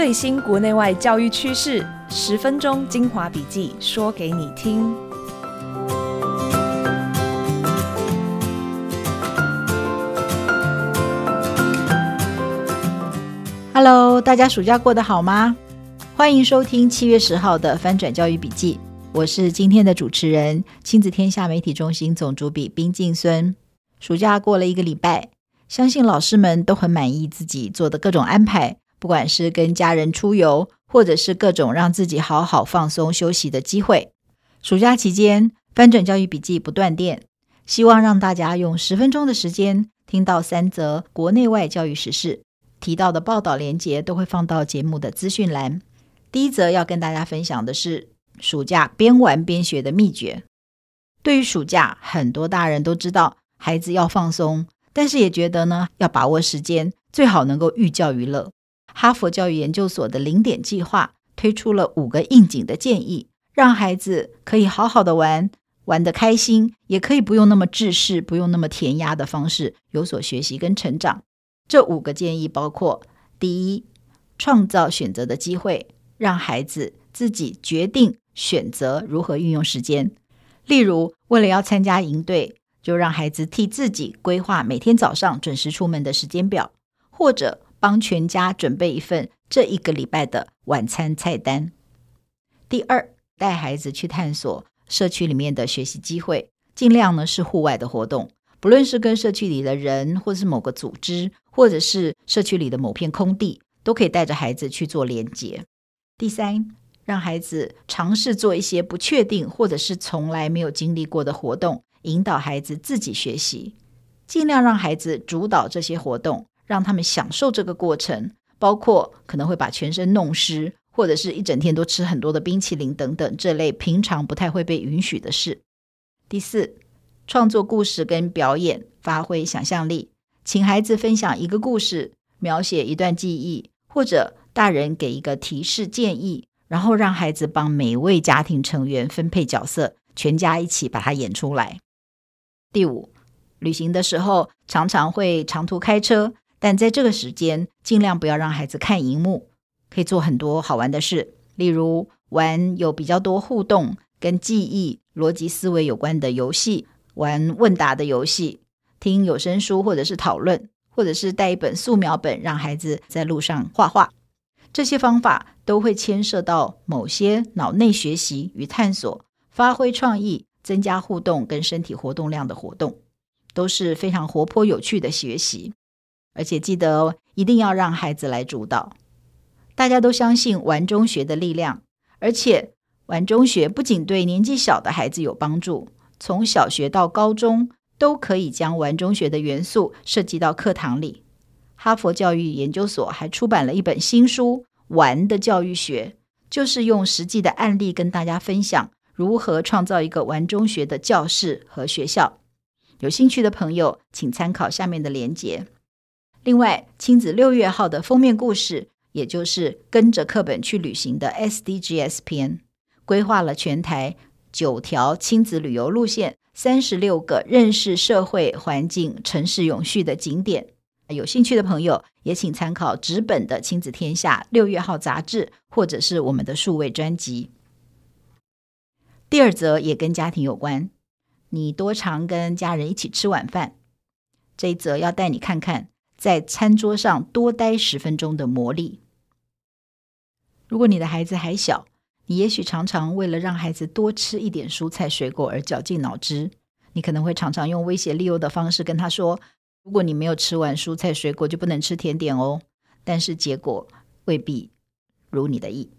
最新国内外教育趋势，十分钟精华笔记，说给你听。Hello，大家暑假过得好吗？欢迎收听七月十号的翻转教育笔记，我是今天的主持人，亲子天下媒体中心总主笔冰静孙。暑假过了一个礼拜，相信老师们都很满意自己做的各种安排，不管是跟家人出游，或者是各种让自己好好放松休息的机会。暑假期间，翻转教育笔记不断电，希望让大家用十分钟的时间听到三则国内外教育时事。提到的报道连结都会放到节目的资讯栏。第一则要跟大家分享的是暑假边玩边学的秘诀。对于暑假，很多大人都知道孩子要放松，但是也觉得呢，要把握时间，最好能够寓教于乐。哈佛教育研究所的零点计划推出了五个应景的建议，让孩子可以好好的玩，玩得开心，也可以不用那么制式，不用那么填鸭的方式有所学习跟成长。这五个建议包括：第一，创造选择的机会，让孩子自己决定选择如何运用时间。例如，为了要参加营队，就让孩子替自己规划每天早上准时出门的时间表，或者帮全家准备一份这一个礼拜的晚餐菜单。第二，带孩子去探索社区里面的学习机会，尽量呢是户外的活动。不论是跟社区里的人，或是某个组织，或者是社区里的某片空地，都可以带着孩子去做连结。第三，让孩子尝试做一些不确定或者是从来没有经历过的活动，引导孩子自己学习，尽量让孩子主导这些活动，让他们享受这个过程，包括可能会把全身弄湿，或者是一整天都吃很多的冰淇淋等等这类平常不太会被允许的事。第四。创作故事跟表演，发挥想象力，请孩子分享一个故事，描写一段记忆，或者大人给一个提示建议，然后让孩子帮每位家庭成员分配角色，全家一起把它演出来。第五，旅行的时候常常会长途开车，但在这个时间尽量不要让孩子看荧幕，可以做很多好玩的事，例如玩有比较多互动跟记忆、逻辑思维有关的游戏。玩问答的游戏，听有声书，或者是讨论，或者是带一本素描本，让孩子在路上画画。这些方法都会牵涉到某些脑内学习与探索、发挥创意、增加互动跟身体活动量的活动，都是非常活泼有趣的学习。而且记得哦，一定要让孩子来主导。大家都相信玩中学的力量，而且玩中学不仅对年纪小的孩子有帮助。从小学到高中都可以将玩中学的元素设计到课堂里。哈佛教育研究所还出版了一本新书《玩的教育学》，就是用实际的案例跟大家分享如何创造一个玩中学的教室和学校。有兴趣的朋友，请参考下面的连结。另外，亲子六月号的封面故事，也就是跟着课本去旅行的 SDGs 篇，规划了全台。九条亲子旅游路线，三十六个认识社会环境、城市永续的景点。有兴趣的朋友也请参考纸本的《亲子天下》六月号杂志，或者是我们的数位专辑。第二则也跟家庭有关，你多常跟家人一起吃晚饭？这一则要带你看看在餐桌上多待十分钟的魔力。如果你的孩子还小，你也许常常为了让孩子多吃一点蔬菜水果而绞尽脑汁，你可能会常常用威胁利诱的方式跟他说：“如果你没有吃完蔬菜水果，就不能吃甜点哦。”但是结果未必如你的意。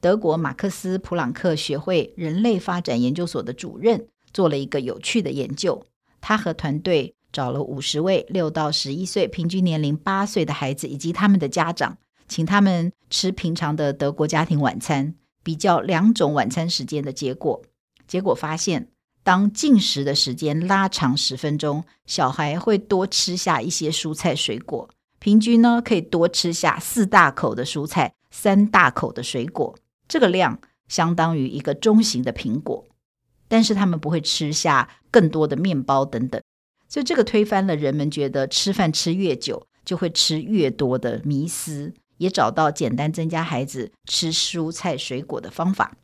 德国马克思普朗克学会人类发展研究所的主任做了一个有趣的研究，他和团队找了五十位六到十一岁、平均年龄八岁的孩子以及他们的家长，请他们吃平常的德国家庭晚餐。比较两种晚餐时间的结果，结果发现，当进食的时间拉长十分钟，小孩会多吃下一些蔬菜水果，平均呢可以多吃下四大口的蔬菜，三大口的水果，这个量相当于一个中型的苹果。但是他们不会吃下更多的面包等等，所以这个推翻了人们觉得吃饭吃越久就会吃越多的迷思。也找到简单增加孩子吃蔬菜水果的方法。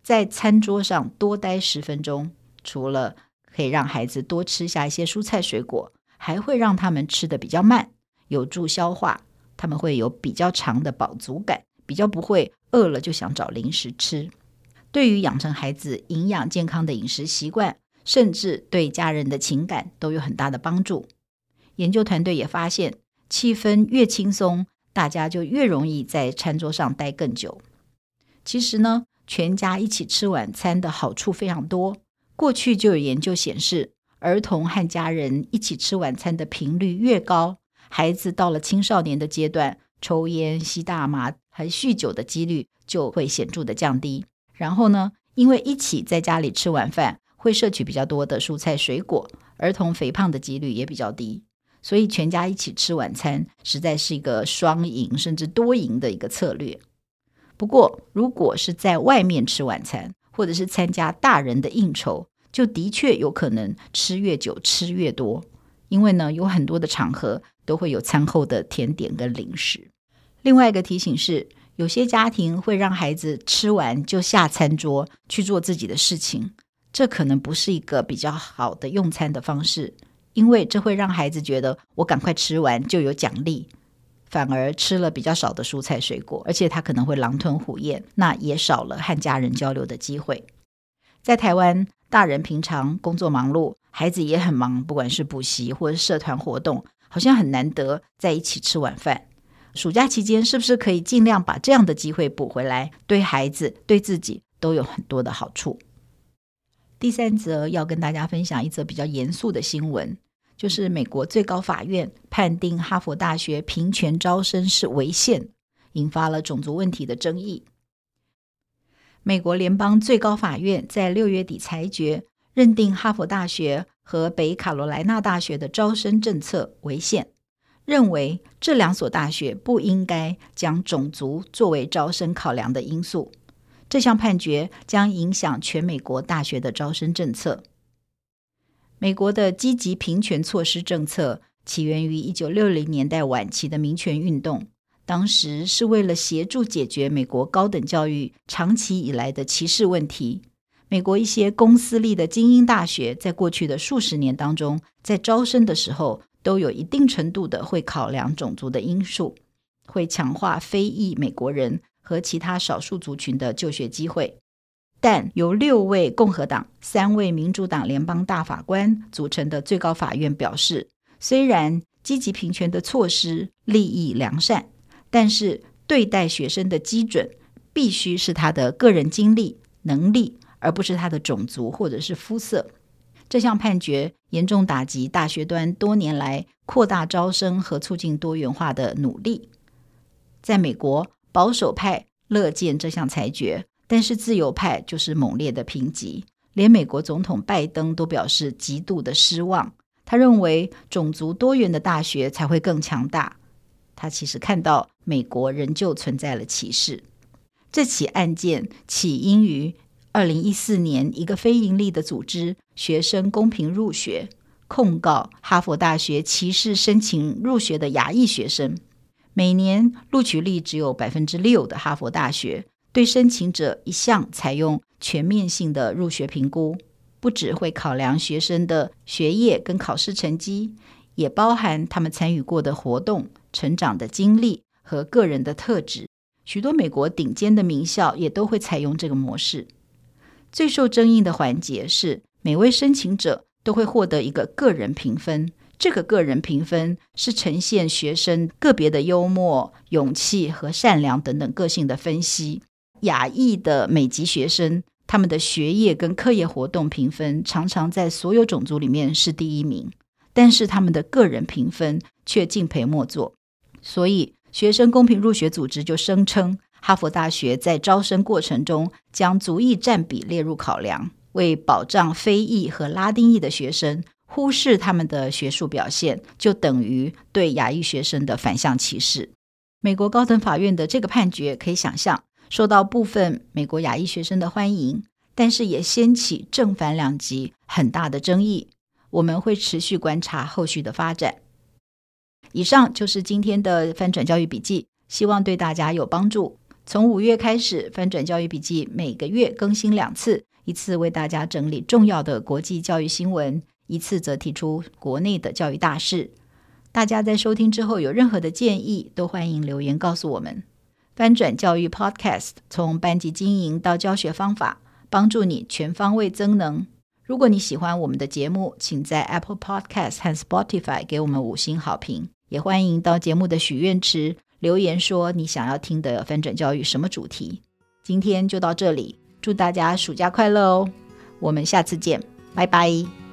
在餐桌上多待十分钟，除了可以让孩子多吃下一些蔬菜水果，还会让他们吃的比较慢，有助消化。他们会有比较长的饱足感，比较不会饿了就想找零食吃。对于养成孩子营养健康的饮食习惯，甚至对家人的情感都有很大的帮助。研究团队也发现，气氛越轻松，大家就越容易在餐桌上待更久。其实呢，全家一起吃晚餐的好处非常多。过去就有研究显示，儿童和家人一起吃晚餐的频率越高，孩子到了青少年的阶段，抽烟、吸大麻还酗酒的几率就会显著的降低。然后呢，因为一起在家里吃晚饭，会摄取比较多的蔬菜水果，儿童肥胖的几率也比较低。所以全家一起吃晚餐，实在是一个双赢甚至多赢的一个策略。不过，如果是在外面吃晚餐，或者是参加大人的应酬，就的确有可能吃越久吃越多，因为呢，有很多的场合都会有餐后的甜点跟零食。另外一个提醒是，有些家庭会让孩子吃完就下餐桌去做自己的事情，这可能不是一个比较好的用餐的方式，因为这会让孩子觉得我赶快吃完就有奖励。反而吃了比较少的蔬菜水果，而且他可能会狼吞虎咽，那也少了和家人交流的机会。在台湾，大人平常工作忙碌，孩子也很忙，不管是补习或是社团活动，好像很难得在一起吃晚饭。暑假期间，是不是可以尽量把这样的机会补回来？对孩子、对自己都有很多的好处。第三则要跟大家分享一则比较严肃的新闻。就是美国最高法院判定哈佛大学平权招生是违宪，引发了种族问题的争议。美国联邦最高法院在六月底裁决，认定哈佛大学和北卡罗来纳大学的招生政策违宪，认为这两所大学不应该将种族作为招生考量的因素。这项判决将影响全美国大学的招生政策。美国的积极平权措施政策起源于一九六零年代晚期的民权运动，当时是为了协助解决美国高等教育长期以来的歧视问题。美国一些公私立的精英大学在过去的数十年当中，在招生的时候都有一定程度的会考量种族的因素，会强化非裔美国人和其他少数族群的就学机会。但由六位共和党、三位民主党联邦大法官组成的最高法院表示，虽然积极平权的措施利益良善，但是对待学生的基准必须是他的个人经历、能力，而不是他的种族或者是肤色。这项判决严重打击大学端多年来扩大招生和促进多元化的努力。在美国，保守派乐见这项裁决。但是自由派就是猛烈的抨击，连美国总统拜登都表示极度的失望。他认为种族多元的大学才会更强大。他其实看到美国仍旧存在了歧视。这起案件起因于二零一四年，一个非营利的组织“学生公平入学”控告哈佛大学歧视申请入学的亚裔学生。每年录取率只有百分之六的哈佛大学。对申请者一向采用全面性的入学评估，不只会考量学生的学业跟考试成绩，也包含他们参与过的活动、成长的经历和个人的特质。许多美国顶尖的名校也都会采用这个模式。最受争议的环节是，每位申请者都会获得一个个人评分，这个个人评分是呈现学生个别的幽默、勇气和善良等等个性的分析。亚裔的美籍学生，他们的学业跟课业活动评分常常在所有种族里面是第一名，但是他们的个人评分却敬陪末座。所以，学生公平入学组织就声称，哈佛大学在招生过程中将族裔占比列入考量，为保障非裔和拉丁裔的学生，忽视他们的学术表现，就等于对亚裔学生的反向歧视。美国高等法院的这个判决可以想象。受到部分美国亚裔学生的欢迎，但是也掀起正反两极很大的争议。我们会持续观察后续的发展。以上就是今天的翻转教育笔记，希望对大家有帮助。从五月开始，翻转教育笔记每个月更新两次，一次为大家整理重要的国际教育新闻，一次则提出国内的教育大事。大家在收听之后有任何的建议，都欢迎留言告诉我们。翻转教育 Podcast 从班级经营到教学方法，帮助你全方位增能。如果你喜欢我们的节目，请在 Apple Podcast 和 Spotify 给我们五星好评。也欢迎到节目的许愿池留言说你想要听的翻转教育什么主题。今天就到这里，祝大家暑假快乐哦！我们下次见，拜拜。